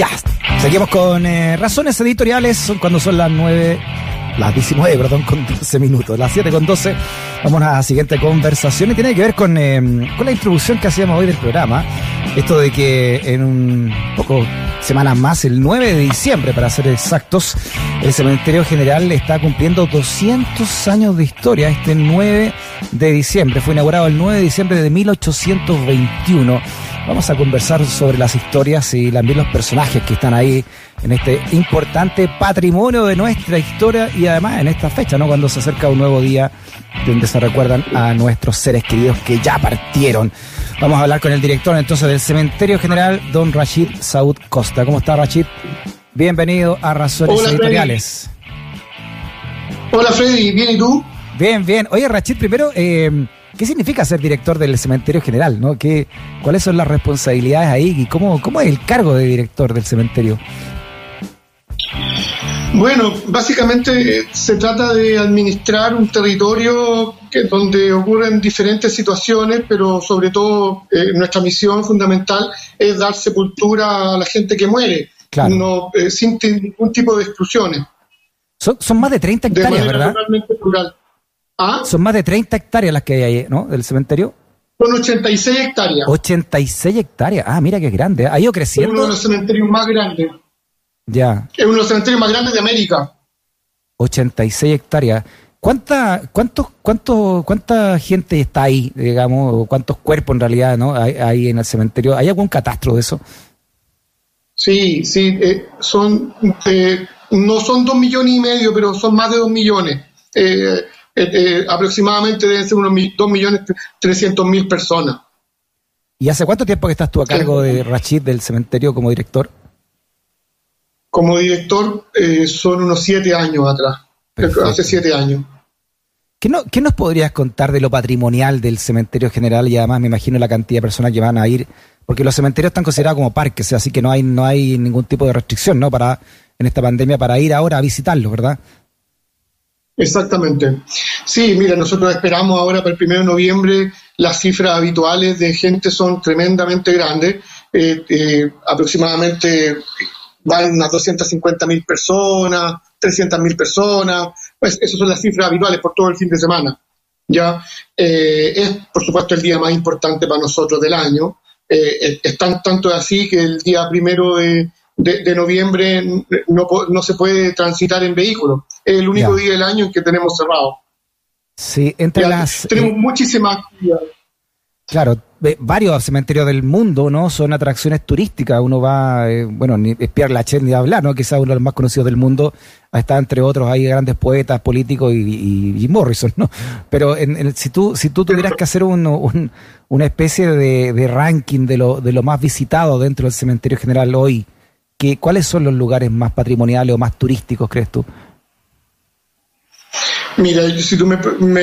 Ya, seguimos con eh, razones editoriales, son cuando son las 9, las 19, perdón, con 12 minutos, las 7 con 12. Vamos a la siguiente conversación y tiene que ver con, eh, con la introducción que hacíamos hoy del programa. Esto de que en un poco semanas más, el 9 de diciembre para ser exactos, el Cementerio General está cumpliendo 200 años de historia. Este 9 de diciembre fue inaugurado el 9 de diciembre de 1821 Vamos a conversar sobre las historias y también los personajes que están ahí en este importante patrimonio de nuestra historia y además en esta fecha, ¿no? Cuando se acerca un nuevo día donde se recuerdan a nuestros seres queridos que ya partieron. Vamos a hablar con el director entonces del Cementerio General, don Rachid Saud Costa. ¿Cómo está Rachid? Bienvenido a Razones Editoriales. Hola Freddy, ¿bien y tú? Bien, bien. Oye Rachid, primero... Eh, ¿Qué significa ser director del cementerio general? ¿no? ¿Qué, ¿Cuáles son las responsabilidades ahí y cómo, cómo es el cargo de director del cementerio? Bueno, básicamente eh, se trata de administrar un territorio que, donde ocurren diferentes situaciones, pero sobre todo eh, nuestra misión fundamental es dar sepultura a la gente que muere, no, eh, sin ningún tipo de exclusiones. Son, son más de 30 hectáreas, ¿verdad? ¿Ah? Son más de 30 hectáreas las que hay ahí, ¿no? Del cementerio. Son 86 hectáreas. 86 hectáreas. Ah, mira qué grande. Ha ido creciendo. Es uno de los cementerios más grandes. Ya. Es uno de los cementerios más grandes de América. 86 hectáreas. ¿Cuánta, cuántos, cuántos, ¿Cuánta gente está ahí, digamos, cuántos cuerpos en realidad ¿no? hay, en el cementerio? ¿Hay algún catastro de eso? Sí, sí, eh, son, eh, no son dos millones y medio, pero son más de dos millones. Eh, eh, eh, aproximadamente deben ser unos 2.300.000 personas. ¿Y hace cuánto tiempo que estás tú a cargo de Rachid del cementerio como director? Como director eh, son unos siete años atrás, hace siete años. ¿Qué, no, ¿Qué, nos podrías contar de lo patrimonial del cementerio general y además me imagino la cantidad de personas que van a ir? Porque los cementerios están considerados como parques, así que no hay, no hay ningún tipo de restricción ¿no? para, en esta pandemia para ir ahora a visitarlos, ¿verdad? Exactamente. Sí, mira, nosotros esperamos ahora para el 1 de noviembre las cifras habituales de gente son tremendamente grandes, eh, eh, aproximadamente van unas 250 mil personas, 300 mil personas, pues esas son las cifras habituales por todo el fin de semana. Ya eh, es, por supuesto, el día más importante para nosotros del año. es tanto así que el día primero de, de, noviembre no, no, se puede transitar en vehículo. Es el único día del año en que tenemos cerrado. Sí, entre las... Tenemos eh, muchísimas Claro, varios cementerios del mundo, ¿no? Son atracciones turísticas. Uno va, eh, bueno, ni es Pierre Lachaise ni hablar, ¿no? Quizás uno de los más conocidos del mundo. Está entre otros, hay grandes poetas, políticos y, Morrison, ¿no? Pero en, si tú si tú tuvieras que hacer un, una especie de, de, ranking de lo, de lo más visitado dentro del cementerio general hoy, ¿cuáles son los lugares más patrimoniales o más turísticos, crees tú? Mira, si tú me,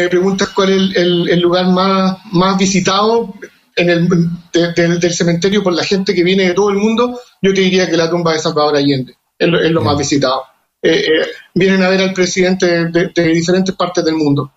preguntas cuál es el, lugar más, más visitado en el, del cementerio por la gente que viene de todo el mundo, yo te diría que la tumba de Salvador Allende es lo, más visitado. Eh, eh, vienen a ver al presidente de, diferentes partes del mundo.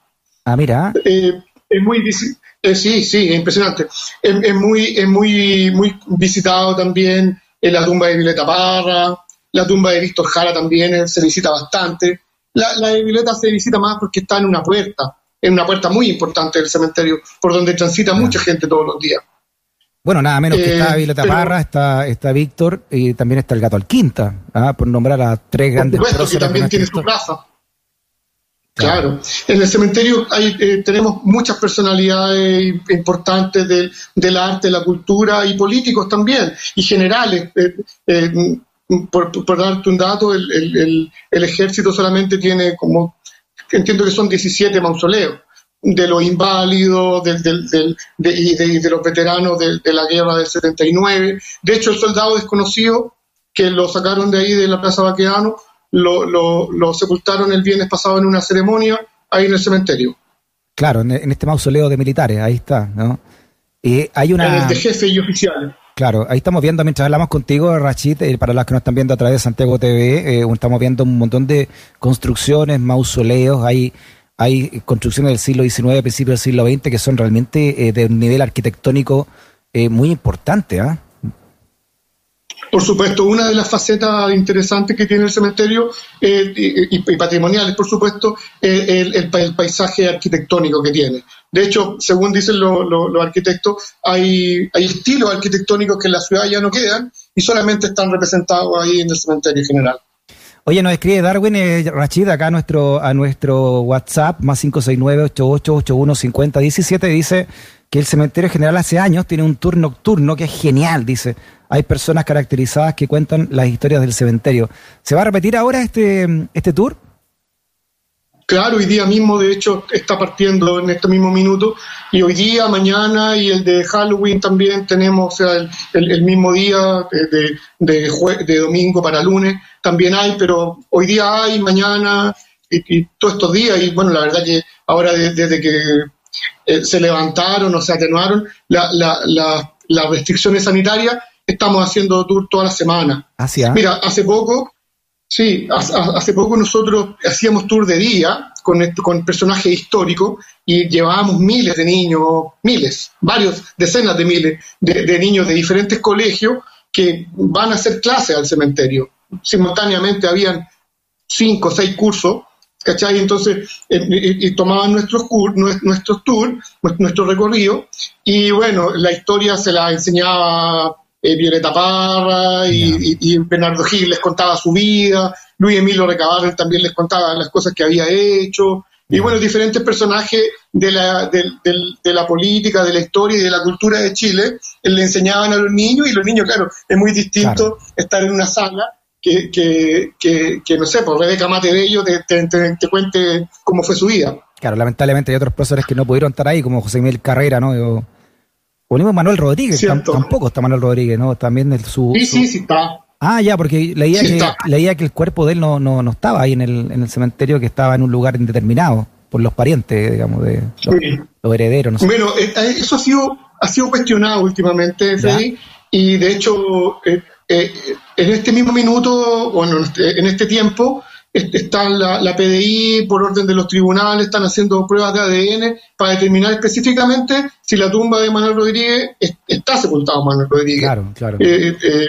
Ah, mira. Eh, es muy sí, sí, es impresionante. Es, muy, es muy, muy visitado también en la tumba de Violeta Parra, la tumba de Víctor Jara también se visita bastante. La, de Violeta se visita más porque está en una puerta, en una puerta muy importante del cementerio, por donde transita mucha gente todos los días. Bueno, nada menos que está eh, Violeta Parra, está, está Víctor y también está el gato Alquinta, ¿ah? por nombrar a tres grandes personas. que también tiene su plaza. Claro. en el cementerio hay, eh, tenemos muchas personalidades importantes del, del, arte, la cultura y políticos también, y generales. Eh, eh, por, darte un dato, el, el, el, ejército solamente tiene como, entiendo que son 17 mausoleos, de los inválidos del, del, de, y de, los veteranos de, la guerra del 79. De hecho, el soldado desconocido, que lo sacaron de ahí de la Plaza Baqueano, lo, lo, sepultaron el viernes pasado en una ceremonia ahí en el cementerio. Claro, en, este mausoleo de militares, ahí está, ¿no? Y hay una... En el de jefe y oficiales. Claro, ahí estamos viendo, mientras hablamos contigo, Rachid, eh, para los que nos están viendo a través de Santiago TV, eh, estamos viendo un montón de construcciones, mausoleos, hay, hay construcciones del siglo XIX, principios del siglo XX, que son realmente eh, de un nivel arquitectónico muy importante, ¿ah? Por supuesto, una de las facetas interesantes que tiene el cementerio eh, y, patrimoniales, por supuesto, es el, paisaje arquitectónico que tiene. De hecho, según dicen los arquitectos, hay, estilos arquitectónicos que en la ciudad ya no quedan y solamente están representados ahí en el cementerio general. Oye, nos escribe Darwin eh, Rachid acá a nuestro, a nuestro WhatsApp, más 569-8881-5017, dice que el cementerio general hace años tiene un tour nocturno que es genial, dice. Hay personas caracterizadas que cuentan las historias del cementerio. ¿Se va a repetir ahora este, este tour? Claro, hoy día mismo, de hecho, está partiendo en este mismo minuto. Y hoy día, mañana y el de Halloween también tenemos, o sea, el, mismo día de, de, de, domingo para lunes también hay, pero hoy día hay, mañana y, todos estos días. Y bueno, la verdad que ahora desde que eh, se levantaron o se atenuaron las restricciones sanitarias, estamos haciendo tour toda la semana. ¿Ah, Mira, hace poco Sí, hace poco nosotros hacíamos tour de día con, con personajes históricos y llevábamos miles de niños, miles, varios, decenas de miles de, niños de diferentes colegios que van a hacer clases al cementerio. Simultáneamente habían cinco o seis cursos, ¿cachai? Entonces, y, tomaban nuestros, nuestros tours, nuestro recorrido, y bueno, la historia se la enseñaba eh, Violeta Parra y, Bernardo Gil les contaba su vida, Luis Emilio Recabarren también les contaba las cosas que había hecho, y bueno, diferentes personajes de la, de, la política, de la historia y de la cultura de Chile le enseñaban a los niños, y los niños, claro, es muy distinto estar en una sala que, que, que, no sé, por pues Rebeca Mate Bello te, te, te, cuente cómo fue su vida. Claro, lamentablemente hay otros profesores que no pudieron estar ahí, como José Miguel Carrera, ¿no? O Manuel Rodríguez, tampoco está Manuel Rodríguez, ¿no? También el, su, Sí, sí, sí está. Ah, ya, porque leía, que, leía que el cuerpo de él no, no, no estaba ahí en el, en el cementerio, que estaba en un lugar indeterminado por los parientes, digamos, de los, herederos. No sé. Bueno, eh, eh, eso ha sido, ha sido cuestionado últimamente, Freddy, y de hecho, eh, en este mismo minuto, bueno, en este tiempo, está la, la, PDI por orden de los tribunales, están haciendo pruebas de ADN para determinar específicamente si la tumba de Manuel Rodríguez está sepultado Manuel Rodríguez. Claro, claro. Eh, eh,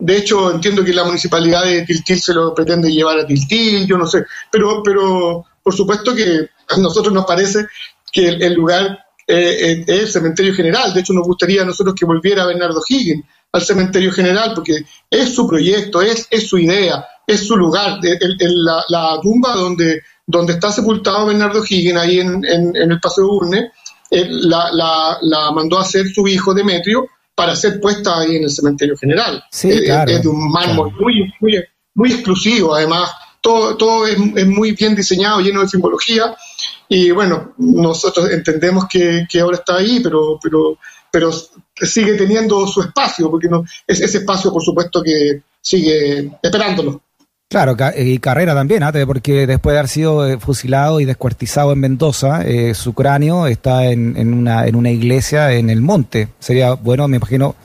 de hecho, entiendo que la municipalidad de Tiltil se lo pretende llevar a Tiltil, yo no sé, pero, pero por supuesto que a nosotros nos parece que el, lugar eh, es el cementerio general. De hecho, nos gustaría a nosotros que volviera Bernardo Higgins al cementerio general, porque es su proyecto, es, es su idea es su lugar, en la, tumba donde, donde está sepultado Bernardo Higgins, ahí en, el Paseo Urne, eh, la, mandó a hacer su hijo Demetrio para ser puesta ahí en el cementerio general. Sí, eh, claro, es de un mármol muy, muy, muy exclusivo, además, todo, todo es, muy bien diseñado, lleno de simbología, y bueno, nosotros entendemos que, ahora está ahí, pero, pero, pero sigue teniendo su espacio, porque no, ese espacio, por supuesto, que sigue esperándolo. Claro, y carrera también, ¿ah? porque después de haber sido eh, fusilado y descuartizado en Mendoza, eh, su cráneo está en, en, una, en una iglesia en el monte. Sería bueno, me imagino,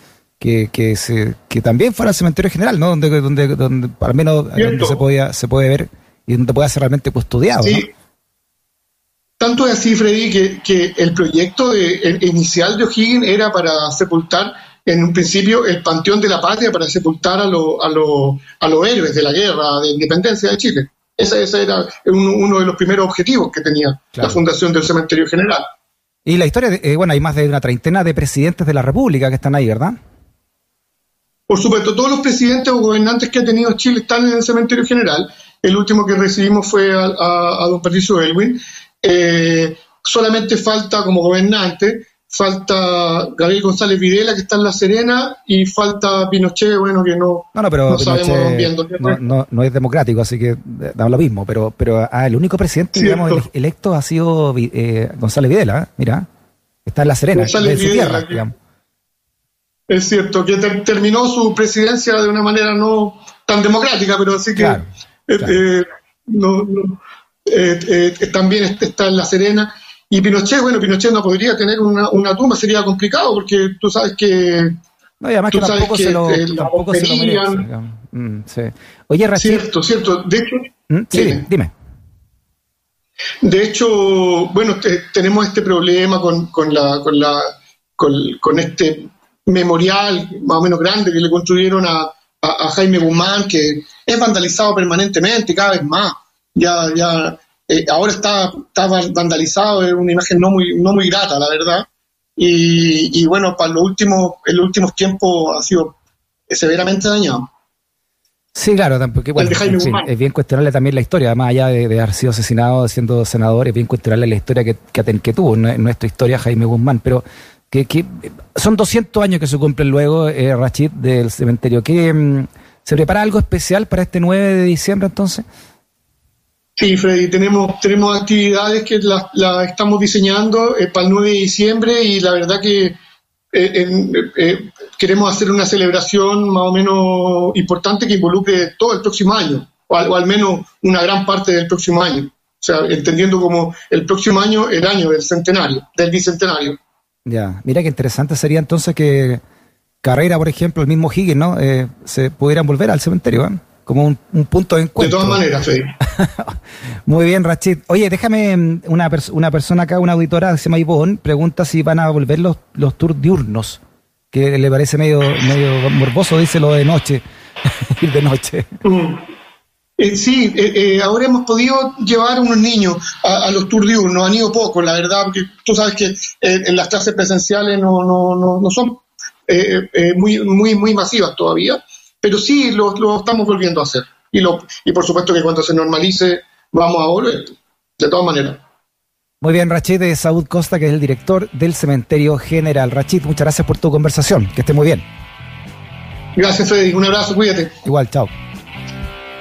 que, que, se, que también fuera el cementerio general, ¿no? Donde, donde, donde al menos donde se, podía, se puede ver y donde pueda ser realmente custodiado. Sí. Tanto es así, Freddy, que, que el proyecto de, inicial de O'Higgins era para sepultar en un principio el Panteón de la Patria para sepultar a, a, a los héroes de la guerra de independencia de Chile. Ese, ese era uno, de los primeros objetivos que tenía la fundación del Cementerio General. Y la historia, eh, bueno, hay más de una treintena de presidentes de la República que están ahí, ¿verdad? Por supuesto, todos los presidentes o gobernantes que ha tenido Chile están en el Cementerio General. El último que recibimos fue a, don Patricio Elwin. Eh, solamente falta como gobernante falta Gabriel González Videla, que está en La Serena, y falta Pinochet, bueno, que no, no, no, pero no, no, es democrático, así que da lo mismo, pero, pero ah, el único presidente, digamos, electo ha sido eh, González Videla, ¿eh? mira, está en La Serena, en su tierra, digamos. Es cierto, que terminó su presidencia de una manera no tan democrática, pero así que eh, no, también está en La Serena y Pinochet, bueno, Pinochet no podría tener una, una tumba, sería complicado, porque tú sabes que no, y además que tampoco, se lo, tampoco se lo merece. Mm, sí. Oye. Cierto, cierto. De hecho. ¿Mm? Sí, dime. De hecho, bueno, tenemos este problema con, con la, con la, con, con este memorial más o menos grande que le construyeron a, Jaime Guzmán, que es vandalizado permanentemente, cada vez más. Ya, ya, eh, ahora está, está vandalizado, es una imagen no muy, no muy grata, la verdad. Y, bueno, para los últimos, en los últimos tiempos ha sido severamente dañado. Sí, claro, bueno, es bien cuestionarle también la historia, más allá de, haber sido asesinado siendo senador, es bien cuestionarle la historia que, que, tuvo en nuestra historia Jaime Guzmán, pero que, son 200 años que se cumplen luego, eh, Rachid, del cementerio. ¿Qué, mm, ¿Se prepara algo especial para este 9 de diciembre entonces? Sí, Freddy, tenemos, tenemos actividades que las la estamos diseñando eh, para el 9 de diciembre y la verdad que eh, eh, queremos hacer una celebración más o menos importante que involucre todo el próximo año, o al, menos una gran parte del próximo año. O sea, entendiendo como el próximo año el año del centenario, del bicentenario. Ya, mira qué interesante sería entonces que Carrera, por ejemplo, el mismo Higgins, ¿no? Eh, se pudieran volver al cementerio, ¿eh? como un, punto de encuentro. De todas maneras, sí. Muy bien, Rachid. Oye, déjame mm, una, una persona acá, una auditora se llama Ivonne, pregunta si van a volver los, los tours diurnos, que le parece medio, medio morboso, dice lo de noche, ir de noche. Mm. Eh, sí, eh, eh, ahora hemos podido llevar a unos niños a, los tours diurnos, han ido poco, la verdad, porque tú sabes que en las clases presenciales no, no, no, no son muy, muy, muy masivas todavía pero sí lo, estamos volviendo a hacer. Y, lo, y por supuesto que cuando se normalice vamos a volver, de todas maneras. Muy bien, Rachid de Saúd Costa, que es el director del Cementerio General. Rachid, muchas gracias por tu conversación. Que esté muy bien. Gracias, Freddy. Un abrazo, cuídate. Igual, chao.